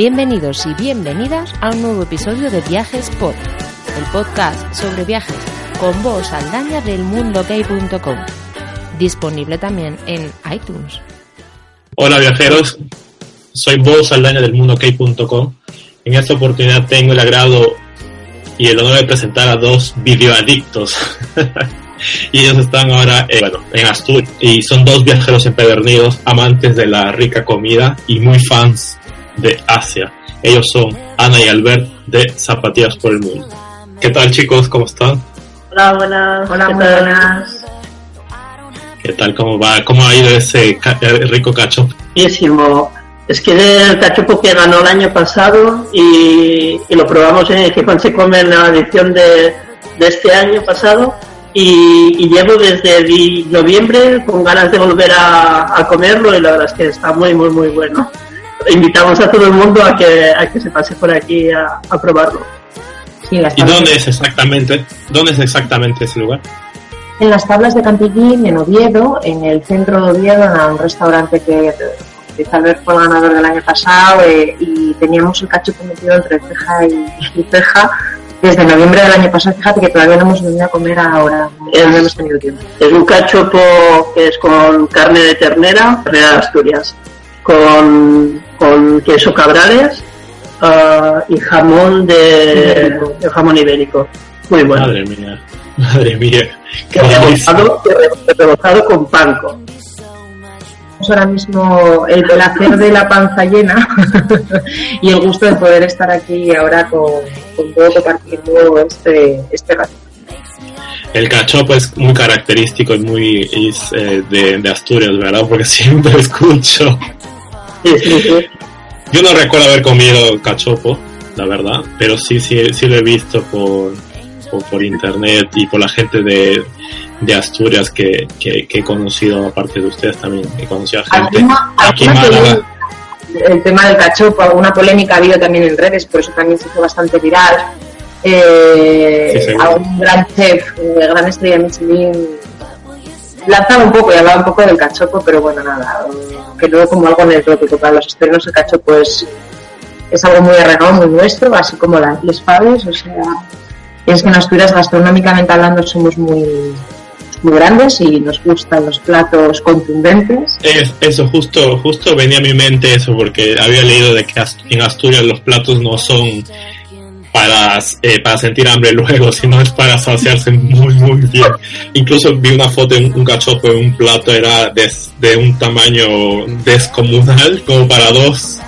Bienvenidos y bienvenidas a un nuevo episodio de Viajes Pod, el podcast sobre viajes con voz aldaña del mundokey.com, disponible también en iTunes. Hola viajeros, soy voz aldaña del mundokey.com. En esta oportunidad tengo el agrado y el honor de presentar a dos videoadictos. y ellos están ahora eh, bueno, en Asturias y son dos viajeros empedernidos, amantes de la rica comida y muy fans de Asia. Ellos son Ana y Albert de Zapatillas por el Mundo. ¿Qué tal chicos? ¿Cómo están? Hola, buenas. Hola, ¿Qué muy tal? buenas. ¿Qué tal? ¿Cómo va? ¿Cómo ha ido ese ca- eh, rico cacho? Buenísimo. Es que el cachopo que ganó el año pasado y, y lo probamos en que se come en la edición de, de este año pasado y, y llevo desde noviembre con ganas de volver a, a comerlo y la verdad es que está muy, muy, muy bueno. Invitamos a todo el mundo a que, a que se pase por aquí a, a probarlo. Sí, las ¿Y tablas- dónde es exactamente? ¿Dónde es exactamente ese lugar? En las tablas de Campillín, en Oviedo, en el centro de Oviedo, en un restaurante que tal vez fue el ganador del año pasado eh, y teníamos el cachopo metido entre ceja y, y ceja desde noviembre del año pasado. Fíjate que todavía no hemos venido a comer ahora, Es- no hemos tenido tiempo. Es un cachopo que es con carne de ternera, ternera de Asturias, con, con queso cabrales ah, y jamón de, de jamón ibérico. Muy bueno. Madre mía, madre mía. Que Qué rebozado, rebozado con panco. Tenemos ahora mismo el placer de la panza llena y el gusto de poder estar aquí ahora con, con todo compartiendo este, este rato. El cachopo es muy característico y muy es, eh, de, de Asturias, ¿verdad? Porque siempre escucho. Sí, sí, sí. Yo no recuerdo haber comido cachopo, la verdad, pero sí, sí, sí lo he visto por, por, por internet y por la gente de, de Asturias que, que, que he conocido, aparte de ustedes también, he conocido a gente aquí en Málaga. el tema del cachopo, alguna polémica ha habido también en redes, por eso también se hizo bastante viral. Eh, Sí, a un gran chef, eh, gran estrella Michelin, lanzaba un poco y hablaba un poco del cachopo, pero bueno, nada, que luego como algo anecdótico. Para los estrenos el cachopo es, es algo muy arraigado, muy nuestro, así como las les o sea, es que en Asturias gastronómicamente hablando somos muy, muy grandes y nos gustan los platos contundentes. Es- eso, justo, justo venía a mi mente eso, porque había leído de que en Asturias los platos no son para, eh, para sentir hambre luego, sino es para saciarse muy, muy bien. Incluso vi una foto de un, un cachopo en un plato, era de, de un tamaño descomunal, como para dos,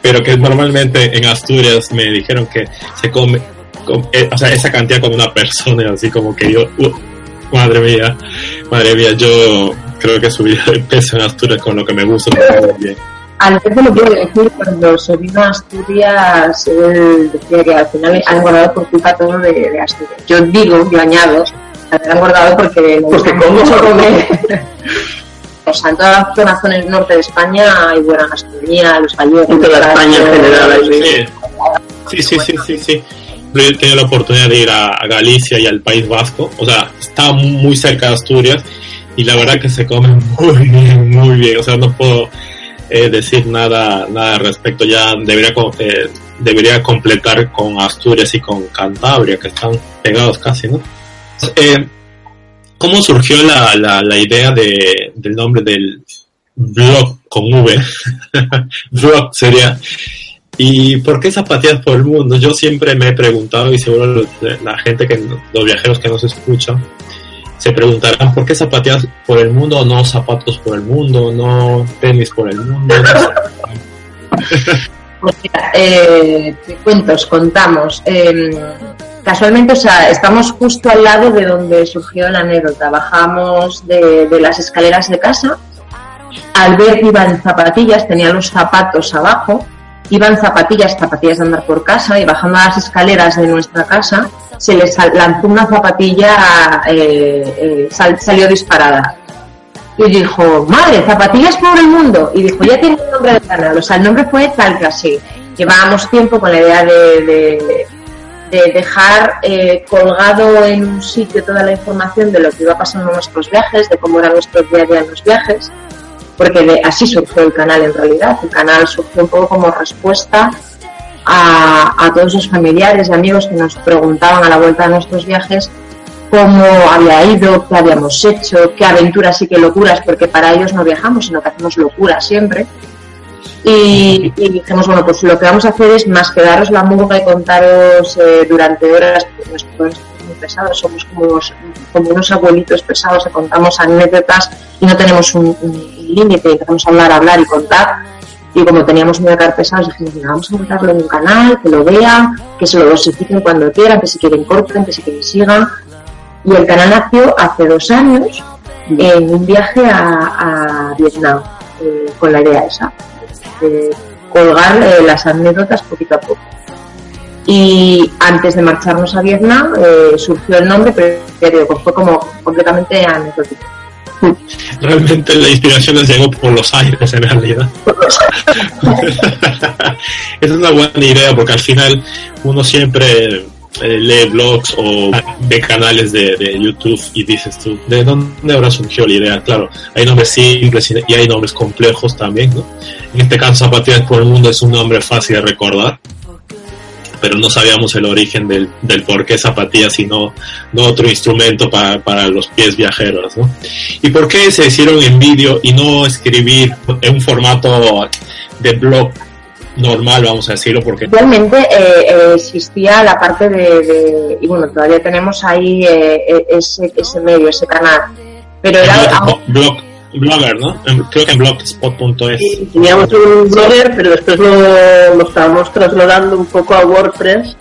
pero que normalmente en Asturias me dijeron que se come, com- eh, o sea, esa cantidad con una persona, así como que yo, uh, madre mía, madre mía, yo creo que subí de peso en Asturias con lo que me gusta. Al veces lo quiero decir, cuando se vino a Asturias, él decía que al final han engordado por culpa todo de, de Asturias. Yo digo, yo añado, han engordado porque me Porque mucho se comer. O sea, en toda la zona, zona del norte de España hay buena gastronomía, los gallegos. En toda España en general, sí. Sí, sí, sí, sí, sí. Yo he tenido la oportunidad de ir a, a Galicia y al País Vasco, o sea, está muy cerca de Asturias y la verdad que se come muy bien, muy bien, o sea, no puedo eh, decir nada, nada al respecto, ya debería, eh, debería completar con Asturias y con Cantabria, que están pegados casi, ¿no? Eh, ¿Cómo surgió la, la, la idea de, del nombre del blog con V? blog sería ¿Y por qué zapatillas por el mundo? Yo siempre me he preguntado y seguro la gente que los viajeros que nos escuchan se preguntarán por qué zapatillas por el mundo no zapatos por el mundo, no tenis por el mundo. Pues mira, eh, te cuento, os contamos. Eh, casualmente, o sea, estamos justo al lado de donde surgió la anécdota. Bajamos de, las escaleras de casa al ver que iba en zapatillas, tenía los zapatos abajo, iba en zapatillas, zapatillas de andar por casa y bajando las escaleras de nuestra casa se le sal- lanzó una zapatilla, eh, eh, sal- salió disparada. Y dijo, madre, zapatillas por el mundo. Y dijo, ya tiene el nombre del canal. O sea, el nombre fue tal que así. Llevábamos tiempo con la idea de, de- de dejar eh, colgado en un sitio toda la información de lo que iba pasando en nuestros viajes, de cómo era nuestro día a día en los viajes, porque así surgió el canal en realidad. El canal surgió un poco como respuesta a, todos los familiares y amigos que nos preguntaban a la vuelta de nuestros viajes cómo había ido, qué habíamos hecho, qué aventuras y qué locuras, porque para ellos no viajamos, sino que hacemos locuras siempre. Y, dijimos, bueno, pues lo que vamos a hacer es más que daros la murga y contaros eh, durante horas, porque programas son muy pesados, somos como unos, abuelitos pesados que contamos anécdotas y no tenemos un límite, empezamos a hablar, hablar y contar. Y como teníamos muy a pesados, dijimos, vamos a montarlo en un canal, que lo vean, que se lo dosifiquen cuando quieran, que si quieren corten, que si quieren sigan. Y el canal nació hace dos años en un viaje a, a Vietnam, eh, con la idea esa, de colgar eh, las anécdotas poquito a poco. Y antes de marcharnos a Vietnam eh, surgió el nombre, pero fue como completamente anecdótico. Realmente la inspiración les llegó por los aires en realidad. es una buena idea porque al final uno siempre eh, lee blogs o ve canales de, YouTube y dices tú, ¿de dónde habrá surgido la idea? Claro, hay nombres simples y y hay nombres complejos también, ¿no? En este caso, Zapatillas por el Mundo es un nombre fácil de recordar, pero no sabíamos el origen del, del por qué zapatillas y no, no otro instrumento para, para los pies viajeros, ¿no? ¿Y por qué se hicieron en vídeo y no escribir en un formato de blog normal, vamos a decirlo? Porque Realmente eh, eh, existía la parte de, de- y bueno, todavía tenemos ahí eh, eh, ese, ese medio, ese canal, pero era blog, blog- blogger, ¿no? En- creo que en blogspot.es. Y teníamos un blogger, pero después lo, lo estábamos trasladando un poco a WordPress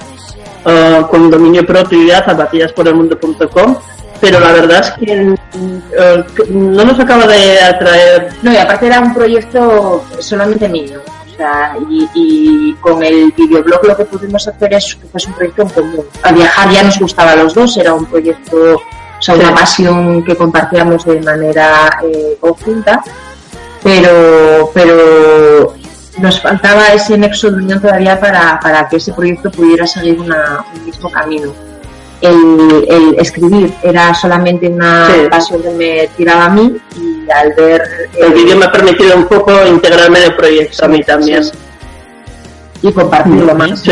ah, con dominio propio ya, zapatillas.elmundo.com. Pero la verdad es que eh, no nos acaba de atraer. No, y aparte era un proyecto solamente mío. O sea, y, y con el videoblog lo que pudimos hacer es que fuese un proyecto en común. A viajar ya nos gustaba a los dos, era un proyecto, o sea, una pasión que compartíamos de manera eh, conjunta, pero, pero nos faltaba ese nexo de unión todavía para, para que ese proyecto pudiera seguir una- un mismo camino. El, el escribir era solamente una Sí. pasión que me tiraba a mí y al ver El eh, vídeo me ha permitido un poco integrarme en el proyecto a mí también. sí, y compartirlo más, Sí.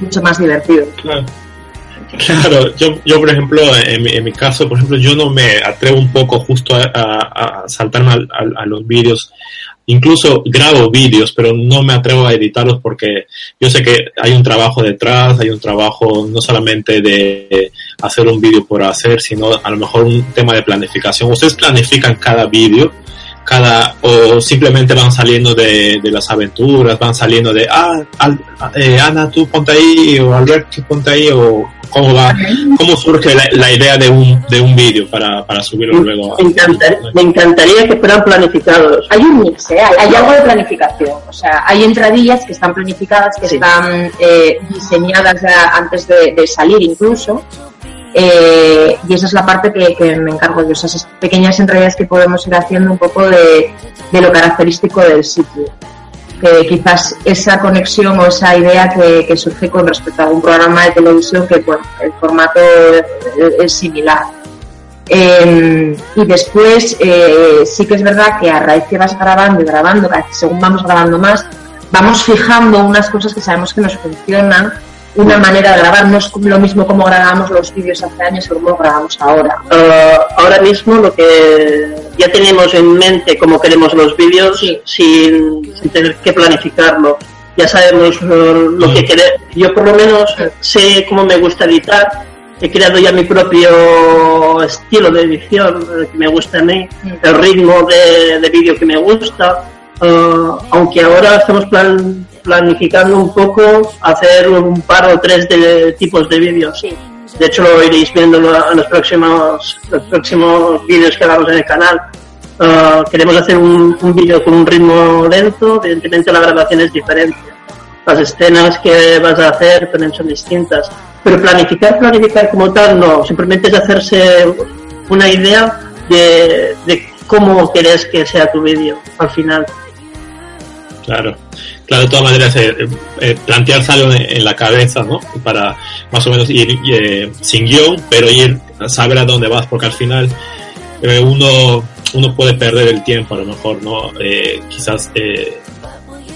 mucho más divertido. Claro. Claro, yo, yo por ejemplo, en mi, en mi caso, por ejemplo, yo no me atrevo un poco justo a, a- a saltarme al- al- a, los vídeos. Incluso grabo vídeos, pero no me atrevo a editarlos porque yo sé que hay un trabajo detrás, hay un trabajo no solamente de hacer un vídeo por hacer, sino a lo mejor un tema de planificación. Ustedes planifican cada vídeo, cada o simplemente van saliendo de, de las aventuras, van saliendo de ah, Al- eh, Ana tú ponte ahí o Albert tú ponte ahí o cómo va, cómo surge la, la idea de un de un vídeo para, para subirlo luego. a- Me encantaría, me encantaría que fueran planificados. Hay un mix, ¿eh? hay, hay algo de planificación. O sea, hay entradillas que están planificadas, que Sí. están eh, diseñadas ya antes de, de salir incluso. Eh, y esa es la parte que, que me encargo yo, esas pequeñas entradillas que podemos ir haciendo un poco de, de lo característico del sitio. Que quizás esa conexión o esa idea que, surge con respecto a algún programa de televisión que bueno, el formato es- similar. Eh, y después eh, sí que es verdad que a raíz que vas grabando y grabando, según vamos grabando más, vamos fijando unas cosas que sabemos que nos funcionan, una manera de grabar, no es lo mismo como grabamos los vídeos hace años que como grabamos ahora. Ah, ahora mismo lo que ya tenemos en mente cómo queremos los vídeos Sí. sin, sin tener que planificarlo. Ya sabemos eh, lo que queremos. Yo por lo menos sé cómo me gusta editar. He creado ya mi propio estilo de edición eh, que me gusta a mí, el ritmo de, de vídeo que me gusta. Ah, aunque ahora estamos plan- planificando un poco hacer un par o tres de tipos de vídeos. Sí. De hecho, lo iréis viendo en los próximos, los próximos vídeos que hagamos en el canal. Uh, queremos hacer un, un vídeo con un ritmo lento, evidentemente la grabación es diferente. Las escenas que vas a hacer también son distintas. Pero planificar, planificar como tal, no. Simplemente es hacerse una idea de, de cómo querés que sea tu vídeo al final. Claro, claro, de todas maneras, eh, eh, algo en, la cabeza, ¿no? Para más o menos ir eh, sin guion, pero ir a saber a dónde vas, porque al final eh, uno, uno puede perder el tiempo, a lo mejor, ¿no? Eh, quizás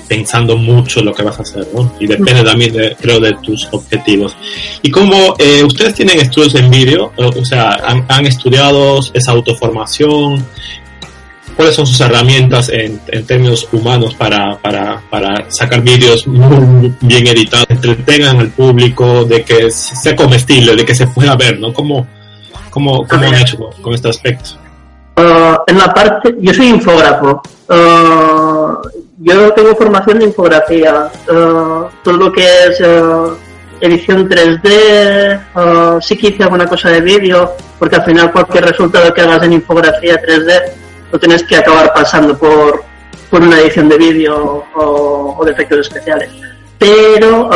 pensando mucho lo que vas a hacer, ¿no? Y depende también, de, creo, de tus objetivos. Y como ustedes tienen estudios en vídeo, o sea, han, han estudiado esa autoformación, cuáles son sus herramientas en, en términos humanos para, sacar vídeos muy bien editados, entretengan al público, de que sea comestible, de que se pueda ver, ¿no? ¿Cómo, han hecho con, este aspecto? Uh, en la parte, yo soy infógrafo. Uh, yo tengo formación de infografía. Uh, todo lo que es edición 3D, sí que hice alguna cosa de vídeo, porque al final cualquier resultado que hagas en infografía 3D lo tienes que acabar pasando por, por una edición de vídeo o, o, de efectos especiales. Pero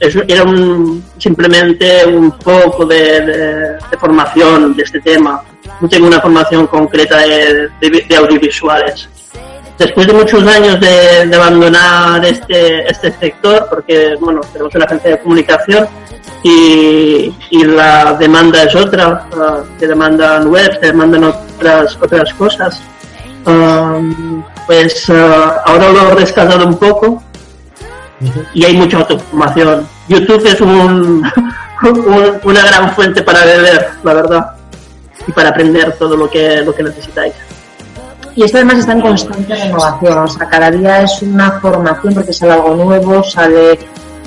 eso era un, simplemente un poco de, de, de, formación de este tema. No tengo una formación concreta de, de audiovisuales. Después de muchos años de, abandonar este, este sector, porque bueno, tenemos una agencia de comunicación, y, la demanda es otra, uh, te demandan webs, te demandan otras, otras cosas. Pues uh, ahora lo he rescatado un poco y hay mucha autoformación. YouTube es un, un, una gran fuente para beber, la verdad, y para aprender todo lo que, lo que necesitáis. Y esto además está en constante renovación, o sea, cada día es una formación porque sale algo nuevo, sale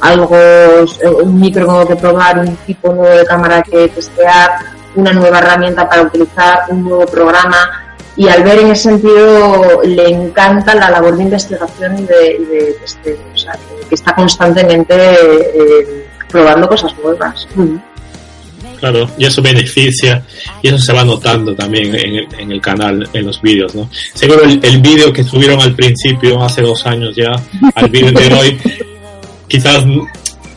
algo, un micro que probar, un tipo nuevo de cámara que testear, una nueva herramienta para utilizar, un nuevo programa. Y al ver en ese sentido le encanta la labor de investigación y de, de testeo, o sea, que, que está constantemente eh, probando cosas nuevas. Mm. Claro, y eso beneficia y eso se va notando también en el, en el canal, en los vídeos, ¿no? Seguro el, el vídeo que subieron al principio, hace dos años ya, al vídeo de hoy, quizás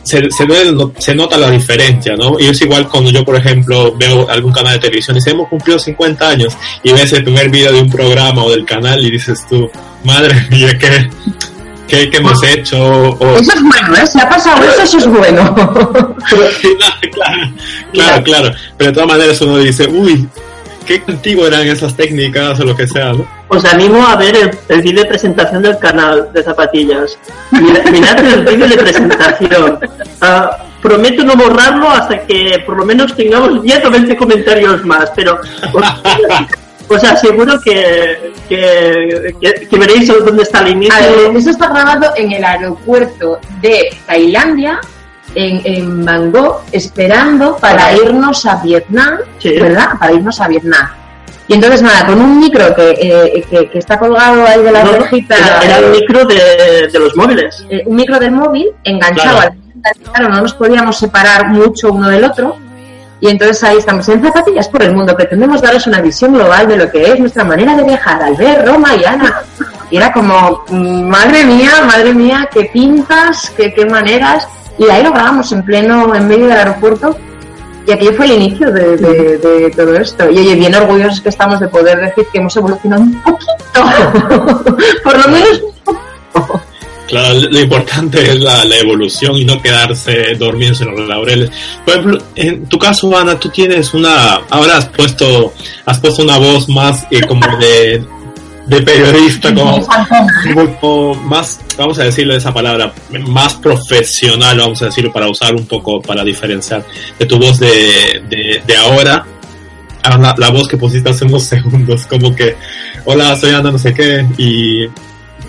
se, se, se, nota la diferencia, ¿no? Y es igual cuando yo, por ejemplo, veo algún canal de televisión y dice, hemos cumplido 50 años y ves el primer video de un programa o del canal y dices tú, madre mía, ¿qué, qué hemos hecho? O, eso es bueno, ¿eh? Si ha pasado eso, eso es bueno. claro, claro, claro. Pero de todas maneras uno dice, uy, qué antiguo eran esas técnicas o lo que sea, ¿no? Os animo a ver el, el vídeo de presentación del canal de zapatillas. Mirad, mirad el vídeo de presentación. Uh, prometo no borrarlo hasta que por lo menos tengamos 10 o 20 comentarios más, pero os, os aseguro que, que, que, que, veréis dónde está el inicio. Ver, eso está grabado en el aeropuerto de Tailandia en, en Bangkok esperando para irnos a Vietnam, Sí. ¿verdad? Para irnos a Vietnam. Y entonces nada, con un micro que, eh, que, que está colgado ahí de la No, orejita, era, era el micro de, de los móviles. eh, un micro del móvil enganchado Claro. al claro, no nos podíamos separar mucho uno del otro. Y entonces ahí estamos en zapatillas por el mundo. Pretendemos darles una visión global de lo que es nuestra manera de viajar al ver Roma y Ana. Y era como, mm, madre mía, madre mía, qué pintas, qué, qué maneras. Y ahí lo grabamos en pleno, en medio del aeropuerto. Y aquello fue el inicio de, de, de todo esto. Y oye, bien orgullosos que estamos de poder decir que hemos evolucionado un poquito. por lo menos un poquito. Claro, lo importante es la, la, evolución y no quedarse dormidos en los laureles. Por ejemplo, en tu caso, Ana, tú tienes una, ahora has puesto, has puesto una voz más eh, como de, de periodista, como, como, más, vamos a decirle esa palabra, más profesional, vamos a decirlo, para usar un poco, para diferenciar de tu voz de, de, de ahora a la, la, voz que pusiste hace unos segundos, como que, hola, soy Ana, no sé qué, y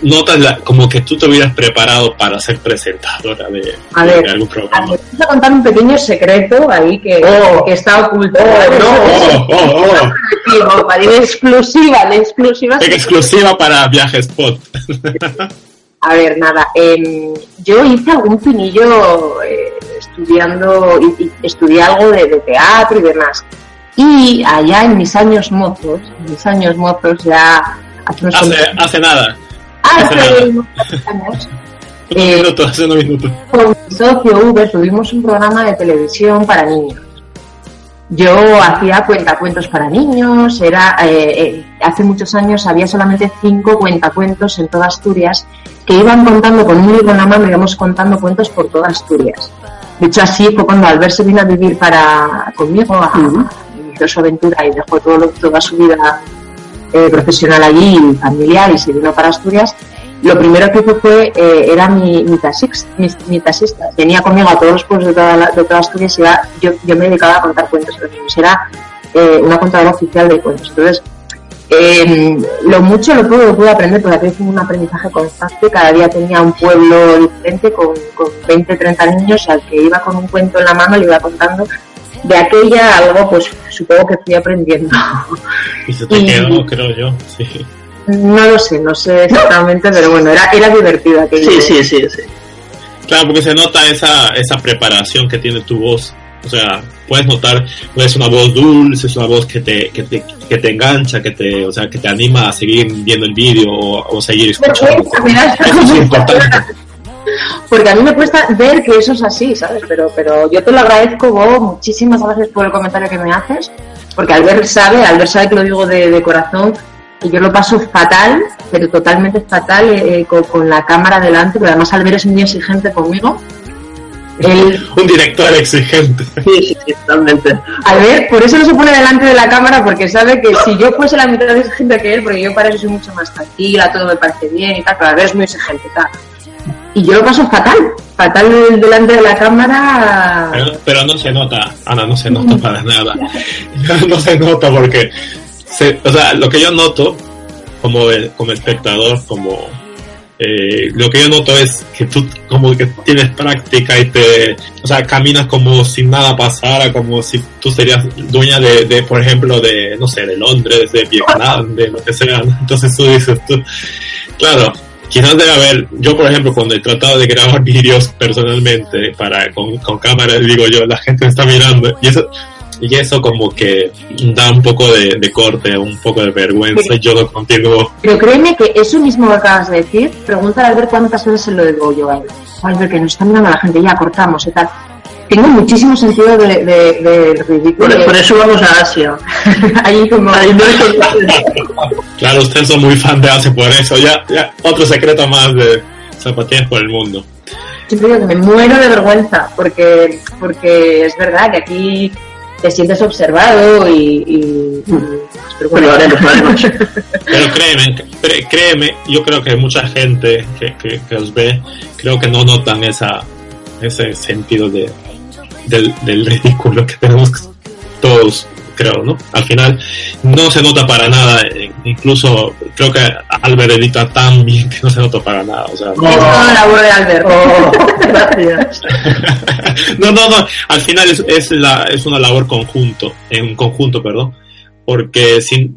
notas la, como que tú te hubieras preparado para ser presentadora de, a ver, de algún programa. Vamos a contar un pequeño secreto ahí que, oh, que está oculto. Oh, no, oh, oh, oh. Para exclusiva, la exclusiva. Exclusiva para Viajes Spot. a ver, nada, eh, yo hice algún pinillo eh, estudiando, y, y, estudié algo de, de, teatro y demás. Y allá en mis años mozos, en mis años mozos ya hace Hace, hace nada. Hace hace unos años, Eh, hace con mi socio Uber tuvimos un programa de televisión para niños. Yo hacía cuentacuentos para niños, era eh, eh, hace muchos años había solamente cinco cuentacuentos en toda Asturias que iban contando con un libro en la mano, íbamos contando cuentos por toda Asturias. De hecho, así fue cuando Albert se vino a vivir para conmigo, a, inició su aventura y dejó todo, lo- toda su vida eh, profesional allí, familiar, y se vino para Asturias. Lo primero que hizo fue, eh, era mi, mi, mi, mi. Venía conmigo a todos los pueblos de toda, la- de toda Asturias y era- yo, yo me dedicaba a contar cuentos niños. Era eh, una contadora oficial de cuentos. Entonces, eh, lo mucho lo pude, lo pude aprender porque aquello fue un aprendizaje constante. Cada día tenía un pueblo diferente con, con 20, 30 niños al que iba con un cuento en la mano le iba contando. De aquella algo, pues supongo que fui aprendiendo. Y se te Y- quedó, creo yo. Sí. No lo sé, no sé exactamente, pero bueno, era, era divertido aquello. Sí, sí, sí, sí. Claro, porque se nota esa, esa preparación que tiene tu voz. O sea, puedes notar, pues, es una voz dulce, es una voz que te, que te, que te engancha, que te, o sea, que te anima a seguir viendo el vídeo o, o seguir escuchando. Eso es importante. Porque a mí me cuesta ver que eso es así, ¿sabes? Pero, pero yo te lo agradezco, Bo, muchísimas gracias por el comentario que me haces, porque Albert sabe, Albert sabe que lo digo de, de corazón, que yo lo paso fatal, pero totalmente fatal eh, eh, con, con la cámara delante, pero además Albert es muy exigente conmigo. Un director exigente. Sí, totalmente. Albert, por eso no se pone delante de la cámara, porque sabe que si yo fuese la mitad de exigente que él, porque yo para eso soy mucho más tranquila, todo me parece bien y tal, pero Albert es muy exigente, tal. Y yo lo paso fatal, fatal delante de la cámara. Pero, pero no se nota, Ana, no se nota para nada. No se nota porque, se- o sea, lo que yo noto como, como espectador, como eh, lo que yo noto es que tú como que tienes práctica y te, o sea, caminas como si nada pasara, como si tú serías dueña de, de por ejemplo, de, no sé, de Londres, de Vietnam, de lo que sea. Entonces tú dices, tú, claro, quizás debe haber, yo por ejemplo, cuando he tratado de grabar vídeos personalmente para con, con cámara, digo yo, la gente me está mirando y eso y eso como que da un poco de, de corte, un poco de vergüenza y yo no continúo. Pero créeme que eso mismo que acabas de decir, pregúntale a ver cuántas veces se lo digo yo a él. Albert, que nos está mirando la gente, ya cortamos y tal. Tengo muchísimo sentido de, de, de ridículo. Por, por eso vamos a Asia. Ahí como... Ahí no hay Claro, ustedes son muy fan de Ace por eso. Ya, ya, otro secreto más de zapatillas por el mundo. Siempre digo que me muero de vergüenza, porque, porque es verdad que aquí te sientes observado y... y- y- pero Bueno. Pero créeme, créeme, yo creo que mucha gente que, que, que os ve, creo que no notan esa, ese sentido de, del, del ridículo que tenemos todos, creo, ¿no? Al final no se nota para nada, incluso creo que Albert edita tan bien que no se nota para nada, o sea, la labor de Albert. Oh, gracias. no, no, no. Al final es, es, la, es una labor conjunto, en conjunto, perdón. Porque si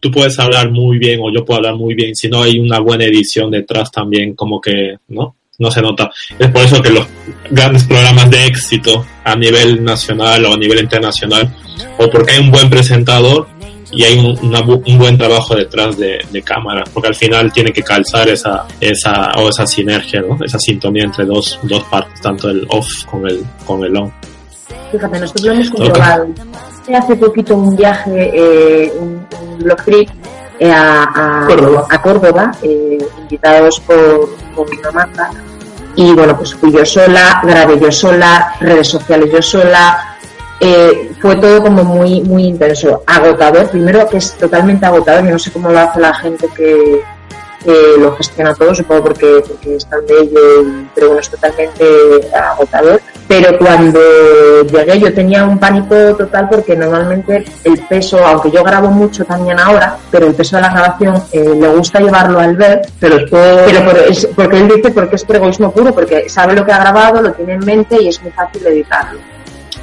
tú puedes hablar muy bien o yo puedo hablar muy bien, si no hay una buena edición detrás también, como que, ¿no? No se nota. Es por eso que los grandes programas de éxito a nivel nacional o a nivel internacional, o porque hay un buen presentador y hay un, una un buen trabajo detrás de, de cámara, porque al final tiene que calzar esa, esa, o esa sinergia, ¿no? Esa sintonía entre dos, dos partes, tanto el off con el, con el on. Fíjate, nosotros lo hemos comprobado. Hace poquito un viaje, eh, un, un blog trip a, a Córdoba. a Córdoba, eh, invitados por, por una marca. Y bueno, pues fui yo sola, grabé yo sola, redes sociales yo sola. Eh, fue todo como muy, muy intenso. Agotador, primero que es totalmente agotador, yo no sé cómo lo hace la gente que, que lo gestiona todo, supongo porque, porque es tan bello, y- pero bueno, es totalmente agotador. Pero cuando llegué yo tenía un pánico total porque normalmente el peso, aunque yo grabo mucho también ahora, pero el peso de la grabación eh, le gusta llevarlo al ver, Pero es por... pero por- es- porque él dice porque es por egoísmo puro, porque sabe lo que ha grabado, lo tiene en mente y es muy fácil editarlo.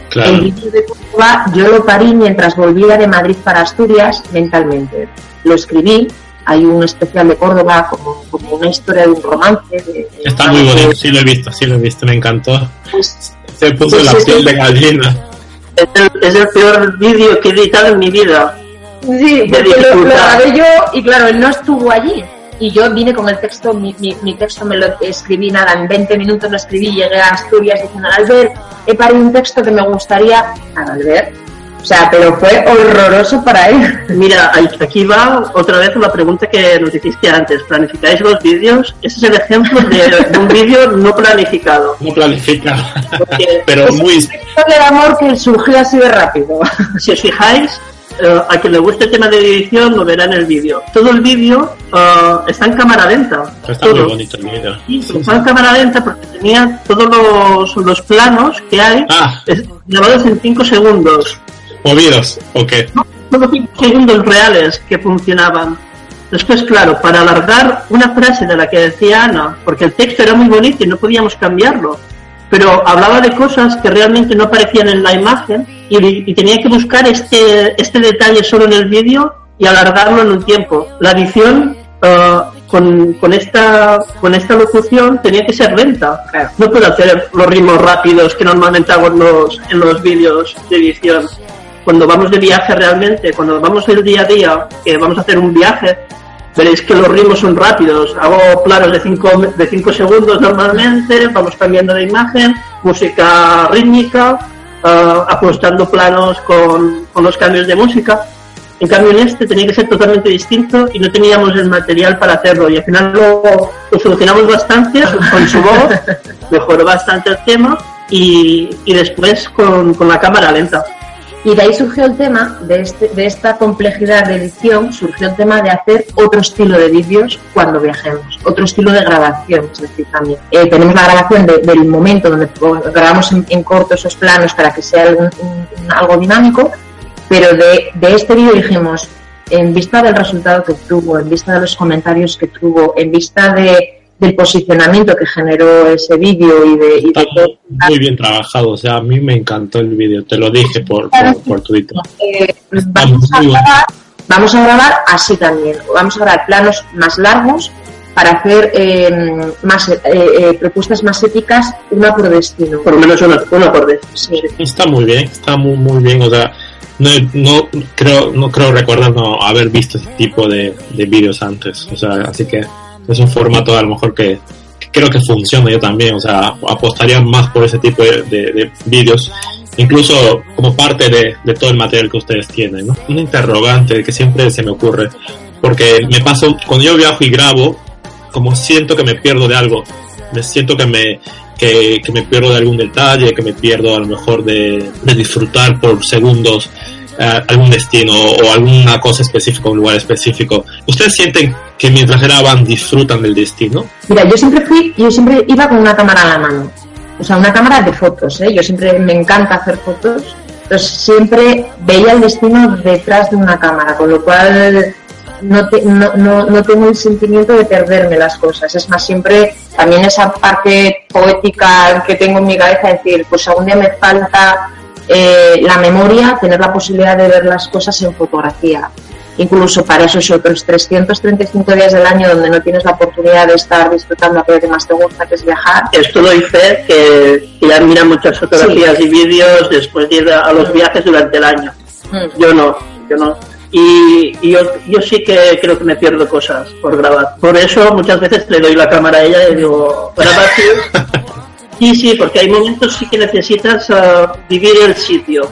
Claro. El vídeo de Córdoba yo lo parí mientras volvía de Madrid para Asturias mentalmente. Lo escribí, hay un especial de Córdoba como, como una historia de un romance. de- de- Está muy bonito, sí lo he visto, sí lo he visto, me encantó. Pues, Se puso Pues la es piel de gallina. Es el, es el peor vídeo que he editado en mi vida. Sí, porque lo, grabé yo y claro, él no estuvo allí. Y yo vine con el texto, mi, mi, mi texto me lo escribí nada, en 20 minutos lo escribí, llegué a Asturias diciendo, Albert, he parido un texto que me gustaría a Albert. O sea, pero fue horroroso para él. Mira, aquí va otra vez la pregunta que nos hiciste antes. ¿Planificáis los vídeos? Ese es el ejemplo de, un vídeo no planificado. No planifica. Porque Pero muy. Historia de amor que surgió así de rápido. si os fijáis, eh, a quien le guste el tema de edición lo verá en el vídeo. Todo el vídeo eh, está en cámara lenta. Está muy Todo. bonito el video. Sí, pero está en cámara lenta porque tenía todos los, los planos que hay Ah. es- grabados en 5 segundos. Movidos, ok. Solo 5 segundos reales que funcionaban. Después, claro, para alargar una frase de la que decía Ana, porque el texto era muy bonito y no podíamos cambiarlo, pero hablaba de cosas que realmente no aparecían en la imagen y, y tenía que buscar este, este detalle solo en el vídeo y alargarlo en un tiempo. La edición eh, con, con, esta, con esta locución tenía que ser lenta. No puedo hacer los ritmos rápidos que normalmente hago en los, en los vídeos de edición cuando vamos de viaje realmente, cuando vamos el día a día, que vamos a hacer un viaje, veréis que los ritmos son rápidos. Hago planos de 5 de cinco segundos normalmente, vamos cambiando de imagen, música rítmica, ah, ajustando planos con, con los cambios de música. En cambio en este tenía que ser totalmente distinto y no teníamos el material para hacerlo y al final lo, lo solucionamos bastante con su voz, mejoró bastante el tema y, y después con, con la cámara lenta. Y de ahí surgió el tema, de, este, de esta complejidad de edición, surgió el tema de hacer otro estilo de vídeos cuando viajemos, otro estilo de grabación, es decir, también. Eh, tenemos la grabación de- del momento donde grabamos en, corto esos planos para que sea algo dinámico, pero de, de este vídeo dijimos, en vista del resultado que tuvo, en vista de los comentarios que tuvo, en vista de, del posicionamiento que generó ese vídeo y de, y de todo, muy bien trabajado. O sea, a mí me encantó el video. Te lo dije por, por, por Twitter. eh, vamos, a grabar, vamos a grabar así también. Vamos a grabar planos más largos para hacer eh, más eh, eh, propuestas más éticas, una por destino. Por lo menos uno, uno por vez. Sí. Está muy bien, está muy, muy bien. O sea, no, no creo, no creo recordar no haber visto ese tipo de, de vídeos antes. O sea, así que es un formato a lo mejor que, que creo que funciona yo también. O sea, apostaría más por ese tipo de, de- de vídeos. Incluso como parte de, de todo el material que ustedes tienen, ¿no? Un interrogante que siempre se me ocurre. Porque me paso, cuando yo viajo y grabo, como siento que me pierdo de algo. Me siento que me, que, que me pierdo de algún detalle, que me pierdo a lo mejor de, de disfrutar por segundos eh, algún destino o alguna cosa específica, un lugar específico. ¿Ustedes sienten que mientras graban disfrutan del destino? Mira, yo siempre fui, yo siempre iba con una cámara a la mano. O sea, una cámara de fotos, ¿eh? Yo siempre me encanta hacer fotos. Entonces siempre veía el destino detrás de una cámara, con lo cual no, te- no, no, no tengo el sentimiento de perderme las cosas. Es más, siempre también esa parte poética que tengo en mi cabeza, decir, pues día me falta eh, la memoria, tener la posibilidad de ver las cosas en fotografía. Incluso para esos otros 335 días del año donde no tienes la oportunidad de estar disfrutando aquello que más te gusta, que es viajar. Esto doy fe que, ya mira muchas fotografías y vídeos después de ir a, los viajes durante el año. Mm. Yo no, yo no. Y, y yo, yo sí que creo que me pierdo cosas por grabar. Por eso muchas veces le doy la cámara a ella y digo, graba tú. Sí, sí, porque hay momentos sí que necesitas ah, vivir el sitio.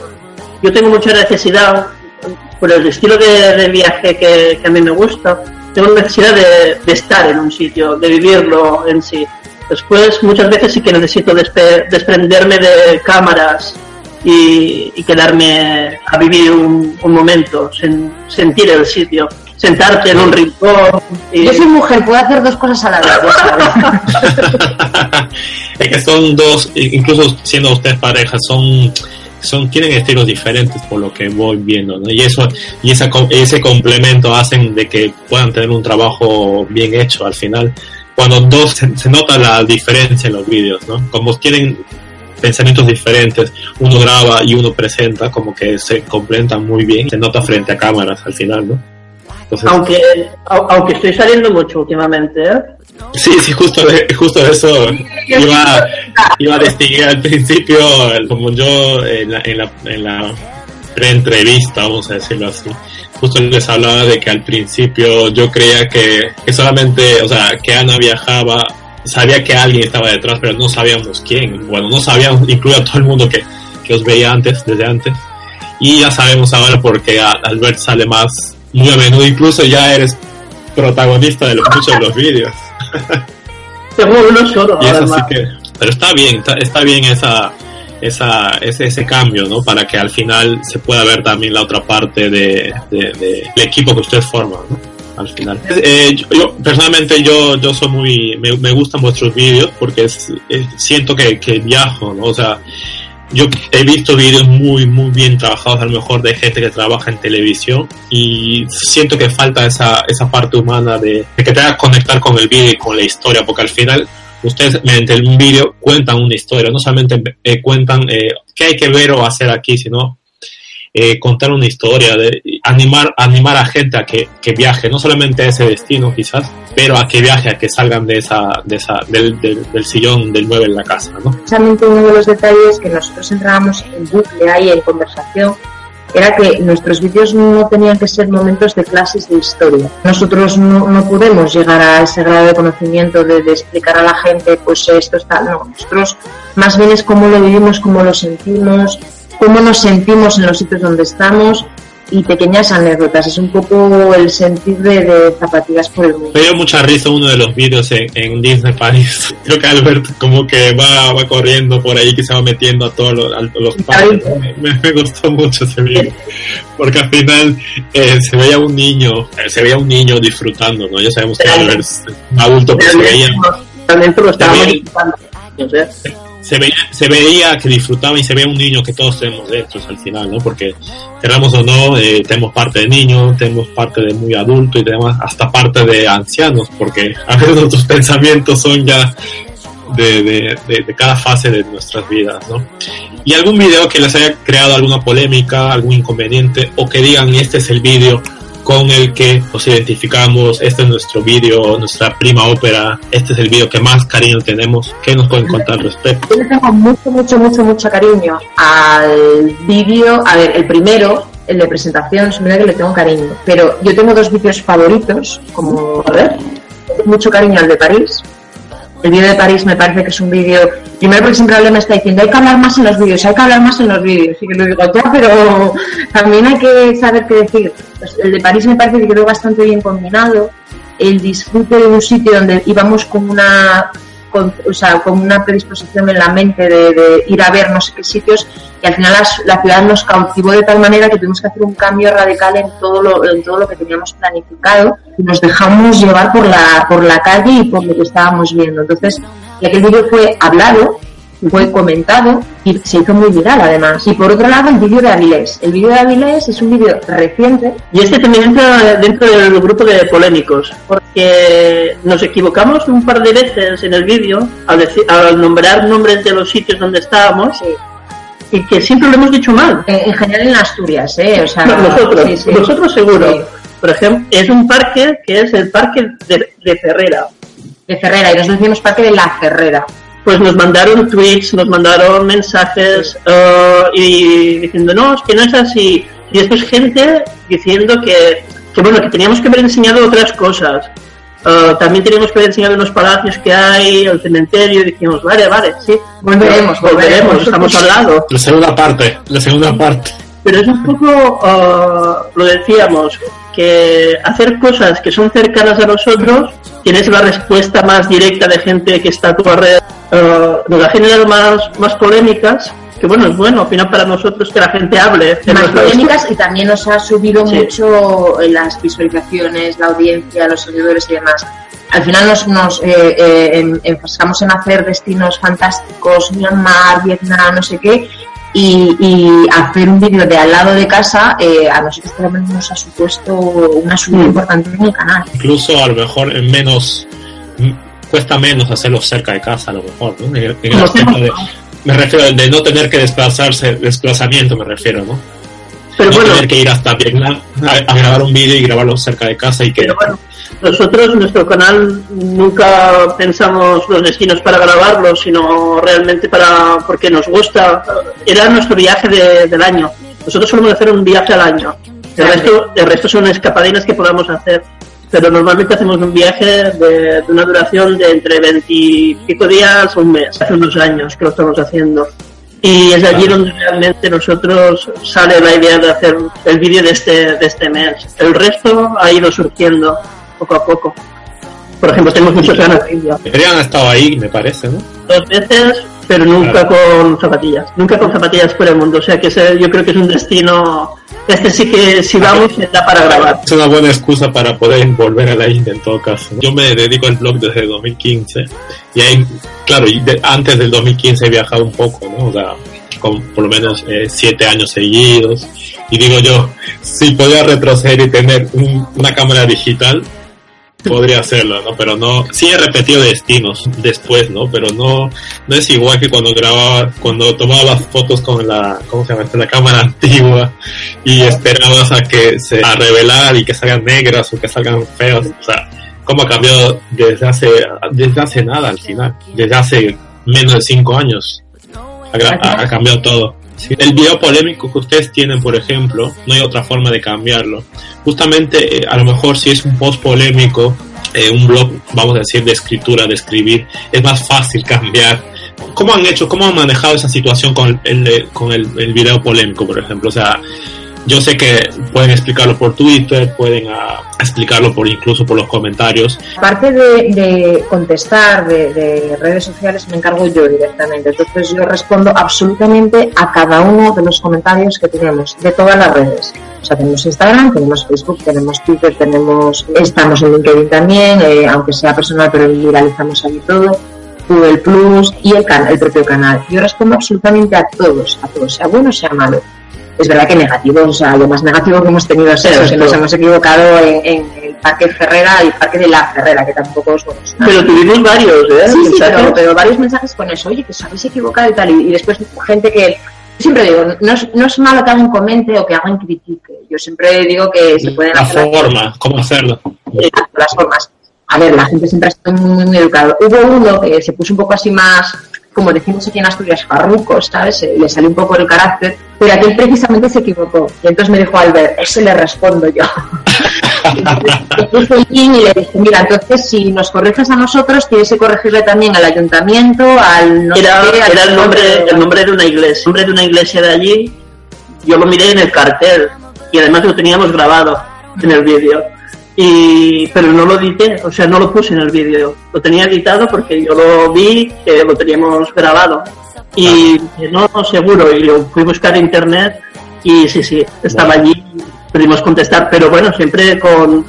Yo tengo mucha necesidad, por el estilo de, de viaje que, que a mí me gusta, tengo necesidad de, de estar en un sitio, de vivirlo en sí. Después, muchas veces sí que necesito despe- desprenderme de cámaras y, y quedarme a vivir un, un momento, sen- sentir el sitio, sentarte en un rincón. Y... Yo soy mujer, puedo hacer dos cosas a la vez. es que son dos, incluso siendo ustedes pareja, son, son, tienen estilos diferentes por lo que voy viendo, ¿no? Y eso, y esa, ese complemento hacen de que puedan tener un trabajo bien hecho al final. Cuando dos se, se nota la diferencia en los vídeos, ¿no? Como tienen pensamientos diferentes, uno graba y uno presenta, como que se complementan muy bien, se nota frente a cámaras al final, ¿no? Entonces, Aunque, au- aunque estoy saliendo mucho últimamente, ¿eh? Sí, sí, justo, de- justo eso iba, iba a distinguir al principio, como yo en la, en la, en la pre-entrevista, vamos a decirlo así, justo les hablaba de que al principio yo creía que, que solamente, o sea, que Ana viajaba, sabía que alguien estaba detrás, pero no sabíamos quién. Bueno, no sabíamos, incluso a todo el mundo que, que os veía antes, desde antes. Y ya sabemos ahora porque Albert sale más, muy a menudo, incluso ya eres protagonista de los, muchos de los vídeos. Tengo uno solo, Y es así que, pero está bien, está, está bien esa, esa, ese, ese cambio, ¿no? Para que al final se pueda ver también la otra parte de, de- de- del equipo que ustedes forman, ¿no? Al final. Eh, yo, yo, personalmente yo, yo soy muy, me, me gustan vuestros vídeos porque es, es- siento que, que viajo, ¿no? O sea, yo he visto vídeos muy, muy bien trabajados, a lo mejor de gente que trabaja en televisión y siento que falta esa, esa parte humana de, de que te haga conectar con el vídeo y con la historia, porque al final ustedes mediante un vídeo cuentan una historia, no solamente eh, cuentan eh, qué hay que ver o hacer aquí, sino eh, contar una historia, de animar, animar a gente a que, que viaje, no solamente a ese destino quizás, pero a que viaje, a que salgan de esa, de esa, del, del, del sillón del mueble en la casa, ¿no? precisamente uno de los detalles que nosotros entrábamos en bucle ahí en conversación era que nuestros vídeos no tenían que ser momentos de clases de historia. Nosotros no, no podemos llegar a ese grado de conocimiento de, de explicar a la gente, pues esto está. No, nosotros más bien es cómo lo vivimos, cómo lo sentimos, cómo nos sentimos en los sitios donde estamos y pequeñas anécdotas. Es un poco el sentir de, de zapatillas por el mundo. Dio mucha risa uno de los vídeos en, en Disney Paris. Creo que Albert como que va, va corriendo por ahí, que se va metiendo a todos los, a los parques. Me, me gustó mucho ese vídeo. Porque al final eh, se veía un niño, eh, se veía un niño disfrutando, ¿no? Ya sabemos que Albert es adulto, pero se veía, Realmente lo estábamos También- disfrutando. Sea, se veía, que disfrutaba y se veía un niño que todos tenemos dentro al final, ¿no? Porque queramos o no, eh, tenemos parte de niño, tenemos parte de muy adulto y tenemos hasta parte de ancianos, porque a veces nuestros pensamientos son ya de, de, de, de cada fase de nuestras vidas, ¿no? Y algún video que les haya creado alguna polémica, algún inconveniente, o que digan este es el video con el que nos identificamos, este es nuestro vídeo, nuestra prima ópera, este es el vídeo que más cariño tenemos, ¿qué nos pueden contar al respecto? Yo le tengo mucho, mucho, mucho, mucho cariño al vídeo. A ver, el primero, el de presentación, es verdad que le tengo cariño. Pero yo tengo dos vídeos favoritos, como, a ver, mucho cariño al de París. El vídeo de París me parece que es un vídeo. Primero, porque siempre alguien me está diciendo, hay que hablar más en los vídeos, hay que hablar más en los vídeos. Y que lo digo ya, pero también hay que saber qué decir. Pues el de París me parece que quedó bastante bien combinado. El disfrute de un sitio donde íbamos con una con, o sea, con una predisposición en la mente de, de ir a ver no sé qué sitios y al final las- la, ciudad nos cautivó de tal manera que tuvimos que hacer un cambio radical en todo lo, en todo lo que teníamos planificado y nos dejamos llevar por la, por la calle y por lo que estábamos viendo. Entonces, y aquel vídeo fue hablado, fue comentado y se hizo muy viral además. Y por otro lado, el vídeo de Avilés. El vídeo de Avilés es un vídeo reciente Y este también entra dentro del grupo de polémicos, porque nos equivocamos un par de veces en el vídeo al, decir- al nombrar nombres de los sitios donde estábamos y que siempre lo hemos dicho mal. en, en general en Asturias, ¿eh? O sea, No, nosotros, sí, sí. nosotros seguro. Sí. Por ejemplo, es un parque que es el parque de, de Ferrera. de Ferrera y nos decimos parque de la Ferrera. Pues nos mandaron tweets, nos mandaron mensajes eh, y diciendo, no, es que no es así. Y después gente diciendo que, que bueno, que teníamos que haber enseñado otras cosas. Eh, también teníamos que haber enseñado los palacios que hay, el cementerio, y dijimos, vale, vale, sí, Volveremos, volveremos, volveremos. estamos al lado. La segunda parte, la segunda parte. Pero es un poco, eh, lo decíamos, que hacer cosas que son cercanas a nosotros, tienes la respuesta más directa de gente que está a tu alrededor, eh, nos ha generado más, más polémicas, que bueno, es bueno, al final para nosotros que la gente hable. Más polémicas y también nos ha subido Sí. mucho las visualizaciones, la audiencia, los seguidores y demás. Al final nos, nos eh, eh, en hacer destinos fantásticos, Myanmar, Vietnam, no sé qué, y, y hacer un vídeo de al lado de casa eh, a nosotros por lo menos nos ha supuesto una subida Mm. importante en el canal. Incluso a lo mejor en menos, m- cuesta menos hacerlo cerca de casa a lo mejor, ¿no? En el, en el Como aspecto de, me refiero de no tener que desplazarse, desplazamiento me refiero, ¿no? Pero no bueno, tener que ir hasta Vietnam a, a grabar un vídeo y grabarlo cerca de casa y que pero bueno, nosotros, nuestro canal, nunca pensamos los destinos para grabarlos, sino realmente para porque nos gusta. Era nuestro viaje de- del año. Nosotros solemos hacer un viaje al año. El resto, el resto son escapadinas que podamos hacer. Pero normalmente hacemos un viaje de, de una duración de entre 20 y pico días o un mes. Hace unos años que lo estamos haciendo. Y es allí donde realmente nosotros sale la idea de hacer el vídeo de este, de este mes. El resto ha ido surgiendo poco a poco. Por ejemplo, tenemos muchas ganas de India. Adrián ha estado ahí, me parece, ¿no? Dos veces, pero nunca con zapatillas. Nunca con zapatillas por el mundo. O sea que ese, yo creo que es un destino. Este sí que si vamos da para grabar. Es una buena excusa para poder volver a la India en todo caso. Yo me dedico al blog desde 2015 y ahí, claro, antes del 2015 he viajado un poco, ¿no? O sea, con por lo menos eh, siete años seguidos. Y digo yo, si podía retroceder y tener un- una cámara digital, podría hacerlo, ¿no? Pero no, sí he repetido destinos después, ¿no? Pero no, no es igual que cuando grababa, cuando tomabas fotos con la, ¿cómo se llama? La cámara antigua y esperabas a que se, a revelar y que salgan negras o que salgan feas, o sea, cómo ha cambiado desde hace, desde hace nada al final, desde hace menos de cinco años, ha cambiado todo. El video polémico que ustedes tienen, por ejemplo, no hay otra forma de cambiarlo. Justamente, eh, a lo mejor si es un post polémico, eh, un blog, vamos a decir, de escritura, de escribir, es más fácil cambiar. ¿Cómo han hecho, cómo han manejado esa situación con el, el- con el video polémico, por ejemplo? O sea, yo sé que pueden explicarlo por Twitter, pueden ah, explicarlo por incluso por los comentarios. Aparte de, de contestar de, de redes sociales, me encargo yo directamente. Entonces yo respondo absolutamente a cada uno de los comentarios que tenemos, de todas las redes. O sea, tenemos Instagram, tenemos Facebook, tenemos Twitter, tenemos, estamos en LinkedIn también, eh, aunque sea personal, pero viralizamos ahí todo. Google Plus y el, can- el propio canal. Yo respondo absolutamente a todos, a todos, sea bueno, sea malo. Es verdad que negativos, o sea, lo más negativo que hemos tenido es eso, que nos hemos equivocado en, en el Parque Ferrera y el Parque de la Ferrera, que tampoco es bueno. Pero tuvimos varios, ¿eh? Sí, sí, pero, pero varios mensajes con eso, oye, que os habéis equivocado y tal, y, y después gente que, yo siempre digo, no es, no es malo que alguien comente o que alguien critique, yo siempre digo que se pueden La hacer las- forma, cómo hacerlo. Exacto, las formas. A ver, la gente siempre muy, muy educada. Hubo uno que se puso un poco así más, como decimos aquí en Asturias, farruco, ¿sabes? Le salió un poco el carácter, pero aquel precisamente se equivocó. Y entonces me dijo Albert, ese le respondo yo. Link y le dije, mira, entonces si nos corriges a nosotros, tienes que corregirle también al ayuntamiento, al no Era, qué, al era el, nombre, de- el nombre de una iglesia, el nombre de una iglesia de allí. Yo lo miré en el cartel y además lo teníamos grabado en el vídeo. Y, pero no lo edité, o sea, no lo puse en el vídeo. Lo tenía editado porque yo lo vi que lo teníamos grabado. Y no, no, seguro. Y lo fui a buscar en internet y sí, sí, estaba allí. Pudimos contestar, pero bueno, siempre con